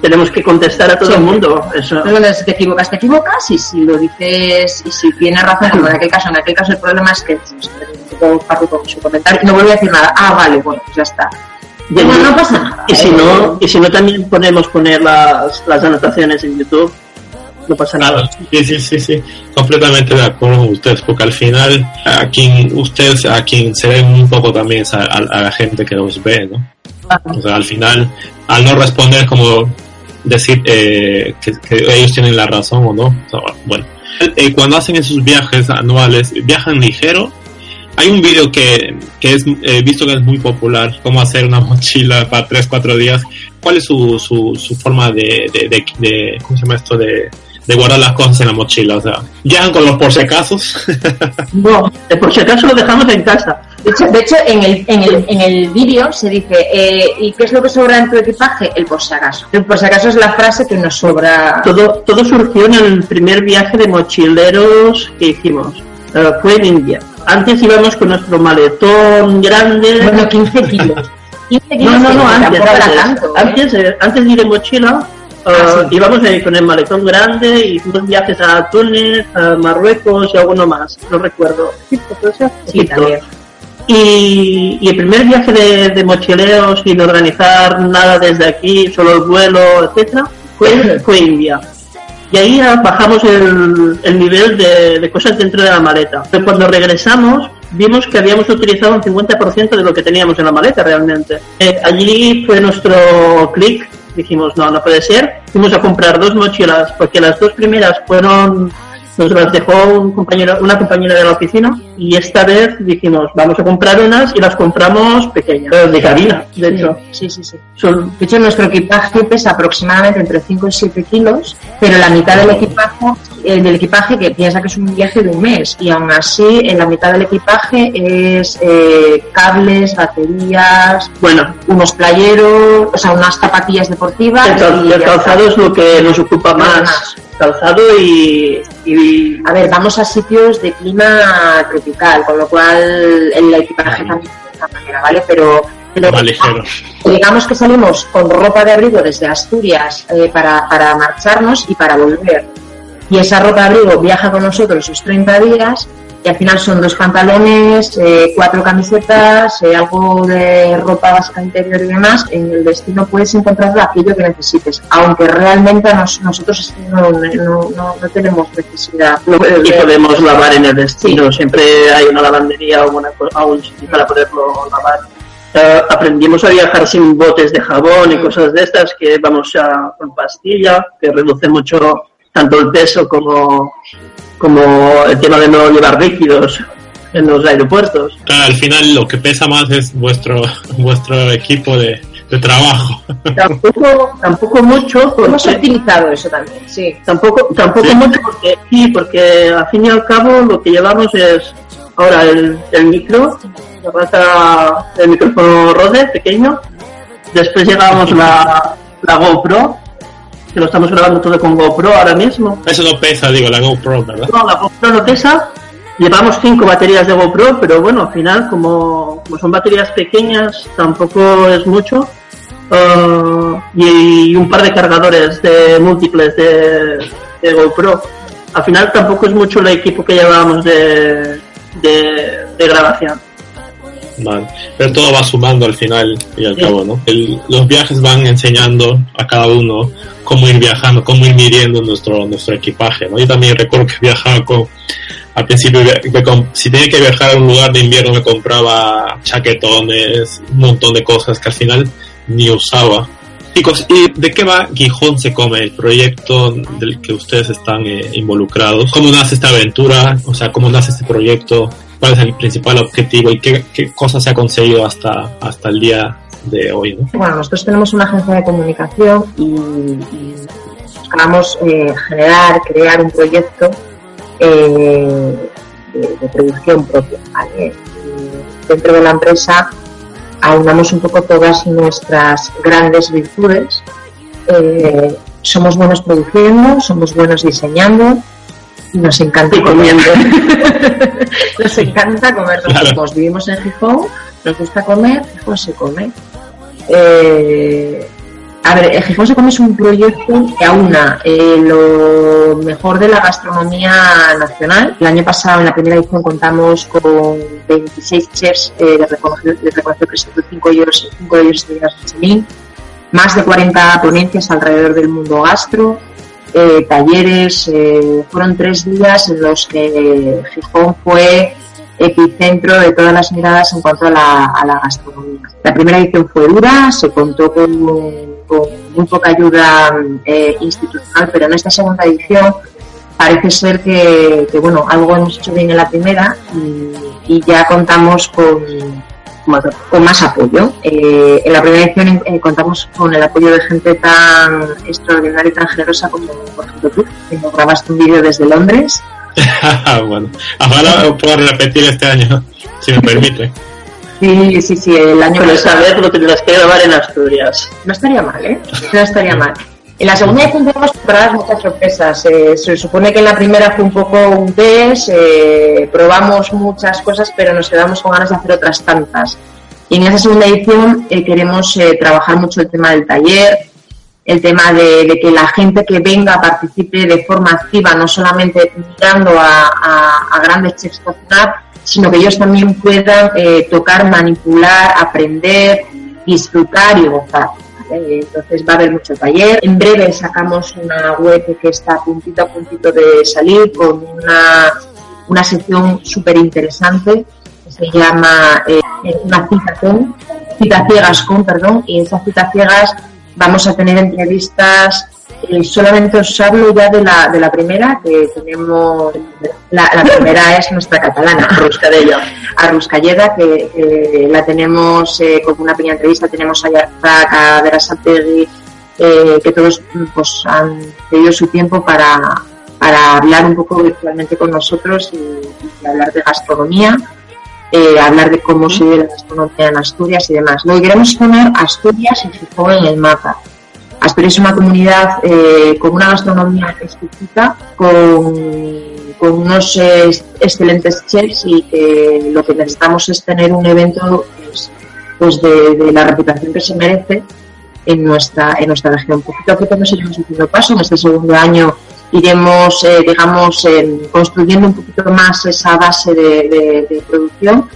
tenemos que contestar a todo el mundo. Eso. Entonces, bueno, si te equivocas, te equivocas y si lo dices y si tienes razón, como en aquel caso, en aquel caso el problema es que pues, un poco farruco con su comentario, no vuelve a decir nada. Ah, vale, bueno, pues ya está. Y, No, no pasa nada. y si eh. no, y si no también podemos poner las, las anotaciones en YouTube, no pasa nada. Sí, sí, sí, sí, completamente de acuerdo con ustedes, porque al final a quien ustedes, a quien se ven un poco también es a, a- a la gente que los ve, ¿no? O sea, al final, al no responder como decir eh, que, que ellos tienen la razón o no. O sea, bueno, Eh, cuando hacen esos viajes anuales, viajan ligero. Hay un vídeo que, que es eh, visto que es muy popular, cómo hacer una mochila para 3, 4 días. ¿Cuál es su, su, su forma de, de, de, de- ¿cómo se llama esto? De, de guardar las cosas en la mochila. O sea, llegan con los por si acasos. No, por si acaso lo dejamos en casa. De hecho, de hecho en el, en el, en el vídeo se dice, eh, ¿y qué es lo que sobra en tu equipaje? El por si acaso. El por si acaso es la frase que nos sobra. Todo, todo surgió en el primer viaje de mochileros que hicimos. Eh, fue en India. Antes íbamos con nuestro maletón grande. Bueno, 15 kilos. 15 kilos no, no, no, antes, antes, tanto. ¿eh? antes, eh, antes de ir en mochila, eh, Ah, sí. íbamos ahí con el maletón grande y hicimos viajes a Túnez, a Marruecos y alguno más, no recuerdo. Sí, también. Y, y el primer viaje de, de mochileros sin organizar nada desde aquí, solo el vuelo, etcétera, fue, fue India. Y ahí ah, bajamos el, el nivel de, de cosas dentro de la maleta. Pero cuando regresamos, vimos que habíamos utilizado un 50% de lo que teníamos en la maleta realmente. Eh, allí fue nuestro clic. Dijimos, no, no puede ser. Fuimos a comprar dos mochilas, porque las dos primeras fueron nos las dejó un compañero, una compañera de la oficina y esta vez dijimos, vamos a comprar unas y las compramos pequeñas, de cabina, de hecho. Sí, sí, sí. Son, De hecho, nuestro equipaje pesa aproximadamente entre 5 y 7 kilos, pero la mitad del equipaje, eh, del equipaje que piensa que es un viaje de un mes, y aún así, en la mitad del equipaje es eh, cables, baterías, bueno, unos playeros, o sea, unas zapatillas deportivas. el, cal- y el ya calzado es lo que nos ocupa más. Calzado y, y A ver, vamos a sitios de clima tropical, con lo cual el equipaje también de esta manera, ¿vale? Pero, digamos que salimos con ropa de abrigo desde Asturias eh, para, para marcharnos y para volver. Y esa ropa de abrigo viaja con nosotros sus 30 días y al final son dos pantalones, eh, cuatro camisetas, eh, algo de ropa básica interior y demás. En el destino puedes encontrar aquello que necesites, aunque realmente nos- nosotros no, no, no- no tenemos necesidad. y podemos lavar en el destino. Siempre hay una lavandería o una cosa, o un sitio para poderlo lavar. Eh, aprendimos a viajar sin botes de jabón y cosas de estas que vamos a, con pastilla, que reduce mucho tanto el peso como, como el tema de no llevar líquidos en los aeropuertos. Claro, al final lo que pesa más es vuestro vuestro equipo de, de trabajo. Tampoco, tampoco mucho, Hemos porque, optimizado eso también, sí. tampoco, tampoco Sí. mucho porque sí, porque al fin y al cabo lo que llevamos es ahora el, el micro, la rata del micrófono Rode pequeño, después llevamos la, la GoPro, que lo estamos grabando todo con GoPro ahora mismo. Eso no pesa, digo, la GoPro, ¿verdad? No, la GoPro no pesa. Llevamos cinco baterías de GoPro, pero bueno, al final, como, como son baterías pequeñas, tampoco es mucho. Ah, y un par de cargadores de múltiples de, de GoPro. Al final tampoco es mucho el equipo que llevábamos de, de, de grabación. Vale. Pero todo va sumando al final y al Sí. cabo, ¿no? El- los viajes van enseñando a cada uno cómo ir viajando, cómo ir midiendo nuestro, nuestro equipaje, ¿no? Yo también recuerdo que viajaba con, al principio, me si tenía que viajar a un lugar de invierno me compraba chaquetones, un montón de cosas que al final ni usaba. Chicos, ¿y de qué va Gijón se come, el proyecto del que ustedes están eh, involucrados? ¿Cómo nace esta aventura? O sea, ¿cómo nace este proyecto? ¿Cuál es el principal objetivo y qué, qué cosas se ha conseguido hasta, hasta el día de hoy? ¿no? Bueno, nosotros tenemos una agencia de comunicación y, y buscamos eh, generar, crear un proyecto eh, de, producción propia. ¿vale? Dentro de la empresa aunamos un poco todas nuestras grandes virtudes. Eh, somos buenos produciendo, somos buenos diseñando nos encanta comiendo. nos encanta comer Claro. mismos. Vivimos en Gijón, nos gusta comer, Gijón se come. Eh, a ver, el Gijón se come es un proyecto que aúna eh, lo mejor de la gastronomía nacional. El año pasado, en la primera edición, contamos con 26 chefs eh, de reconocido, de prestigio, 5 euros, 5 euros estrellas Michelin, más de 40 ponencias alrededor del mundo gastro, eh, talleres. eh, fueron tres días en los que Gijón fue epicentro de todas las miradas en cuanto a la, gastronomía. La primera edición fue dura, se contó con, muy poca ayuda eh, institucional, pero en esta segunda edición parece ser que, bueno, algo hemos hecho bien en la primera y, ya contamos con, con más apoyo. Eh, en la primera edición eh, contamos con el apoyo de gente tan extraordinaria y tan generosa como, por ejemplo, tú, que nos grabaste un vídeo desde Londres. bueno, ojalá pueda repetir este año, si me permite. Sí, sí, sí, el año Pero esta vez lo tendrás que grabar en Asturias. No estaría mal, ¿eh? No estaría mal. En la segunda edición tenemos preparadas muchas sorpresas. Eh, se supone que en la primera fue un poco un test, eh, probamos muchas cosas, pero nos quedamos con ganas de hacer otras tantas. Y en esa segunda edición eh, queremos eh, trabajar mucho el tema del taller, el tema de, de que la gente que venga participe de forma activa, no solamente mirando a, a- a grandes chefs cocinar, sino que ellos también puedan eh, tocar, manipular, aprender, disfrutar y gozar. ¿Vale? Entonces va a haber mucho taller. En breve sacamos una web que está a puntito a puntito de salir con una, una sección súper interesante que se llama eh, una cita con, cita ciegas con, perdón, y en esas citas ciegas vamos a tener entrevistas eh, solamente os hablo ya de la, de la primera, que tenemos, la, la primera es nuestra catalana, Ruscadella, a Ruscalleda, que eh, la tenemos eh, con una pequeña entrevista, tenemos a Yarzak, a Vera Santegui, eh, que todos pues, han pedido su tiempo para, para hablar un poco virtualmente con nosotros y, y hablar de gastronomía, eh, hablar de cómo se vive la gastronomía en Asturias y demás. Luego queremos poner Asturias y Gijón en el mapa. Asturias es una comunidad eh, con una gastronomía exquisita, con, unos eh, excelentes chefs y lo que necesitamos es tener un evento pues, pues de, la reputación que se merece en nuestra en nuestra región. Poquito a poco nos iremos haciendo paso. En este segundo año iremos, eh, digamos, eh, construyendo un poquito más esa base de producción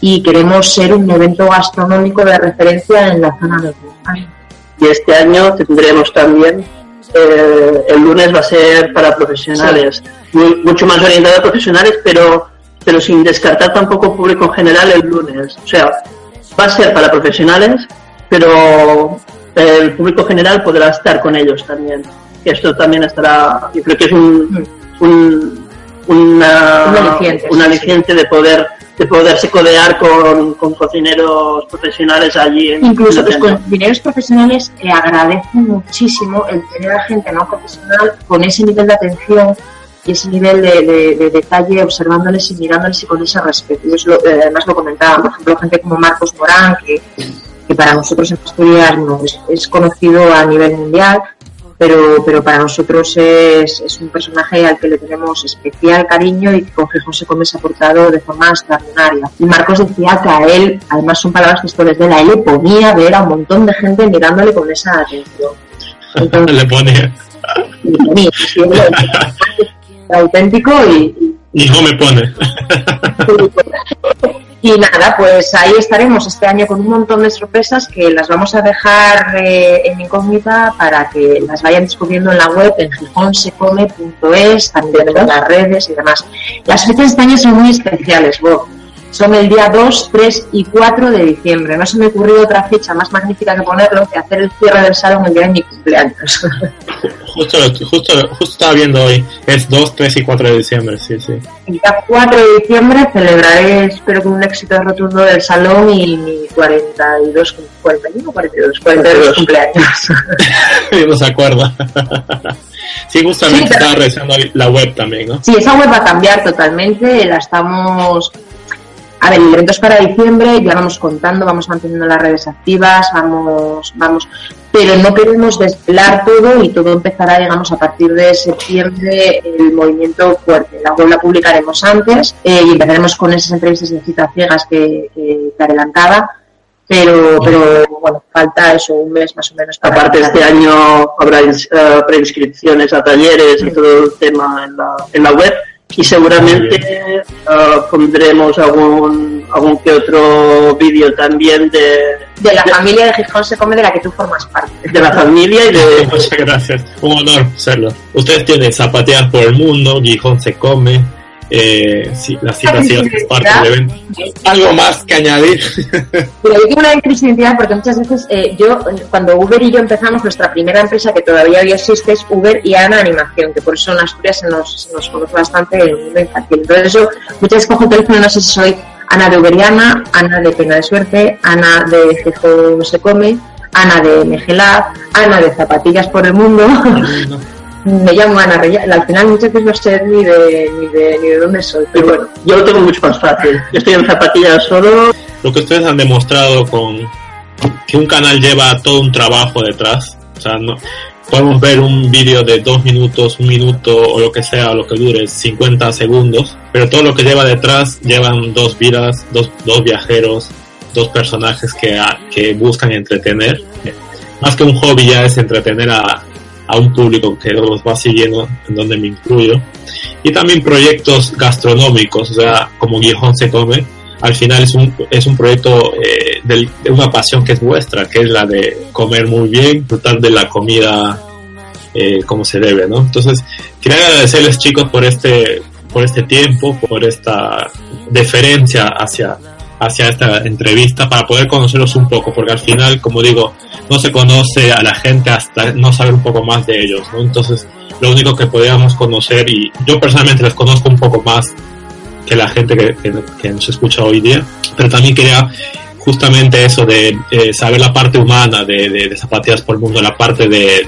y queremos ser un evento gastronómico de referencia en la zona de España. Y este año tendremos también, eh, el lunes va a ser para profesionales, muy- mucho más orientado a profesionales, pero, pero sin descartar tampoco público en general el lunes. O sea, va a ser para profesionales, pero el público general podrá estar con ellos también. Esto también estará, yo creo que es un, un, una- Un aliciente, un sí, aliciente de poder de poderse codear con, con cocineros profesionales allí en Incluso los cocineros profesionales eh, agradecen muchísimo el tener a gente no profesional con ese nivel de atención y ese nivel de, de- de detalle observándoles y mirándoles y con ese respeto. Ellos lo- eh, además lo comentaban, por ejemplo, gente como Marcos Morán, que, que para nosotros en Asturias no, es, es conocido a nivel mundial, pero, pero para nosotros es, es un personaje al que le tenemos especial cariño y que se come se ha portado de forma extraordinaria. Y Marcos decía que a él, además son palabras textuales de él, a él le ponía ver a un montón de gente mirándole con esa atención. Entonces, Le ponía, sí, era auténtico y, y no me pone. Y nada, pues ahí estaremos este año con un montón de sorpresas que las vamos a dejar eh, en incógnita para que las vayan descubriendo en la web en gijonsecome.es, también en las redes y demás. Las fechas de este año son muy especiales, Bob. Son el día 2, 3 y 4 de diciembre. No se me ocurrió otra fecha más magnífica que ponerlo que hacer el cierre del salón el día de mi cumpleaños. Justo, justo, justo estaba viendo hoy, es 2, 3 y 4 de diciembre, sí, sí. El día 4 de diciembre celebraré, espero con un éxito rotundo del salón y mi 42, cum- 41 42, 42 cumpleaños. no se acuerda. sí, justamente Sí, estaba revisando la web también, ¿no? Sí, esa web va a cambiar totalmente, la estamos... A ver, el evento es para diciembre, ya vamos contando, vamos manteniendo las redes activas, vamos, vamos, pero no queremos desvelar todo y todo empezará, digamos, a partir de septiembre el movimiento fuerte. La web la publicaremos antes eh, y empezaremos con esas entrevistas de citas ciegas que, que te adelantaba, pero, pero bueno, falta eso, un mes más o menos para Aparte, este año habrá eh, preinscripciones a talleres y todo el tema en la, en la web. Y seguramente eh, pondremos algún, algún que otro vídeo también de, de la familia de Gijón se come de la que tú formas parte. de la familia y de, Muchas gracias, un honor serlo. Ustedes tienen zapateadas por el mundo, Gijón se come, eh, sí, las citas ciegas es parte del evento. ¿Algo más que añadir? Pero yo tengo una identidad porque muchas veces eh, yo, eh, cuando Uber y yo empezamos, nuestra primera empresa que todavía hoy existe es Uber y Ana Animación, que por eso en Asturias se nos, se nos conoce bastante el mundo infantil. Entonces yo muchas veces cojo el teléfono no sé si soy Ana de Uber y Ana, de Pena de Suerte, Ana de no se come, Ana de Megelab, Ana de Zapatillas por el Mundo. Me llamo Ana Reyes. Al final muchas veces no sé ni de, ni de, ni de dónde soy. Pero bueno, yo lo tengo mucho más fácil. Yo estoy en zapatillas solo. Lo que ustedes han demostrado con que un canal lleva todo un trabajo detrás. O sea, no, podemos ver un vídeo de dos minutos, un minuto o lo que sea, o lo que dure 50 segundos, pero todo lo que lleva detrás llevan dos vidas, dos, dos viajeros, dos personajes que, a- que buscan entretener. Más que un hobby ya es entretener a, a un público que los va siguiendo, en donde me incluyo. Y también proyectos gastronómicos, o sea, como Gijón se come, al final es un, es un proyecto eh, del- de una pasión que es vuestra, que es la de comer muy bien, disfrutar de la comida eh, como se debe, ¿no? Entonces, quería agradecerles chicos por este, por este tiempo, por esta deferencia hacia, hacia esta entrevista para poder conocerlos un poco, porque al final, como digo, no se conoce a la gente hasta no saber un poco más de ellos, ¿no? Entonces, lo único que podíamos conocer, y yo personalmente les conozco un poco más que la gente que, que, que nos escucha hoy día, pero también quería justamente eso de eh, saber la parte humana de, de, de, Zapatillas por el Mundo, la parte de,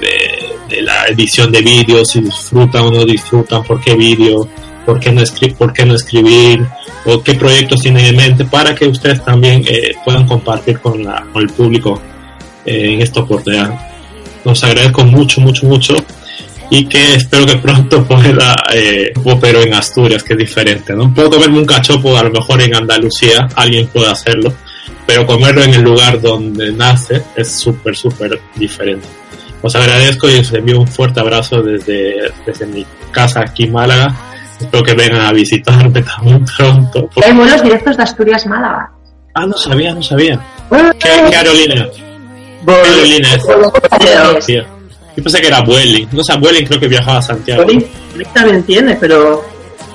de la edición de vídeos, si disfrutan o no disfrutan, por qué vídeo, por qué no, escri por qué no escribir, o qué proyectos tienen en mente, para que ustedes también eh, puedan compartir con, la, con el público eh, en esta oportunidad. Los agradezco mucho, mucho, mucho y que espero que pronto pueda eh, pero en Asturias que es diferente no puedo comerme un cachopo a lo mejor en Andalucía alguien puede hacerlo pero comerlo en el lugar donde nace es súper súper diferente. Os agradezco y os envío un fuerte abrazo desde, desde mi casa aquí en Málaga espero que vengan a visitarme también pronto hay vuelos directos de Asturias Málaga ah no sabía no sabía ¿qué, qué aerolínea? ¿qué aerolínea es? Yo pensé que era Vueling. No sé, Vueling creo que viajaba a Santiago. Vueling también tiene, pero.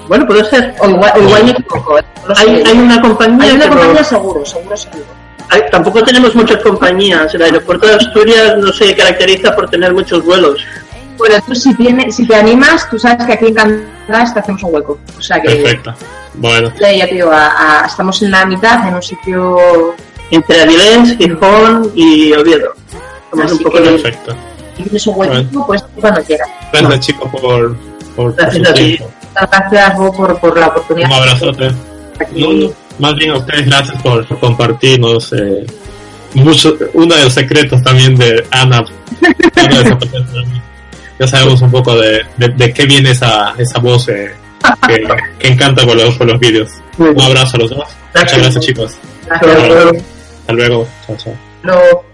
Bueno, puede ser. O igual, igual me equivoco. ¿eh? Hay, hay, una compañía. Hay una pero... compañía seguro, seguro, seguro. Hay, tampoco tenemos muchas compañías. El aeropuerto de Asturias no se caracteriza por tener muchos vuelos. Bueno, tú si, tienes, si te animas, tú sabes que aquí en te hacemos un hueco. O sea que. Perfecto. Bueno. Ya te digo, a, a, estamos en la mitad, en un sitio. Entre Avilés, Gijón y Oviedo. Así un poco que... Perfecto tienes un huequito, pues cuando quieras. Gracias, no. chicos, por, por, Gracias por a ti. Gracias vos por, por la oportunidad. Un abrazote. No, más bien a ustedes, gracias por, por compartirnos. Eh, mucho, uno de los secretos también de Ana. ya sabemos un poco de, de, de, qué viene esa, esa voz eh, que, que, encanta por los, los vídeos. Un abrazo a los dos. Muchas gracias, chicos. Gracias. Hasta luego. Chao, chao. Luego.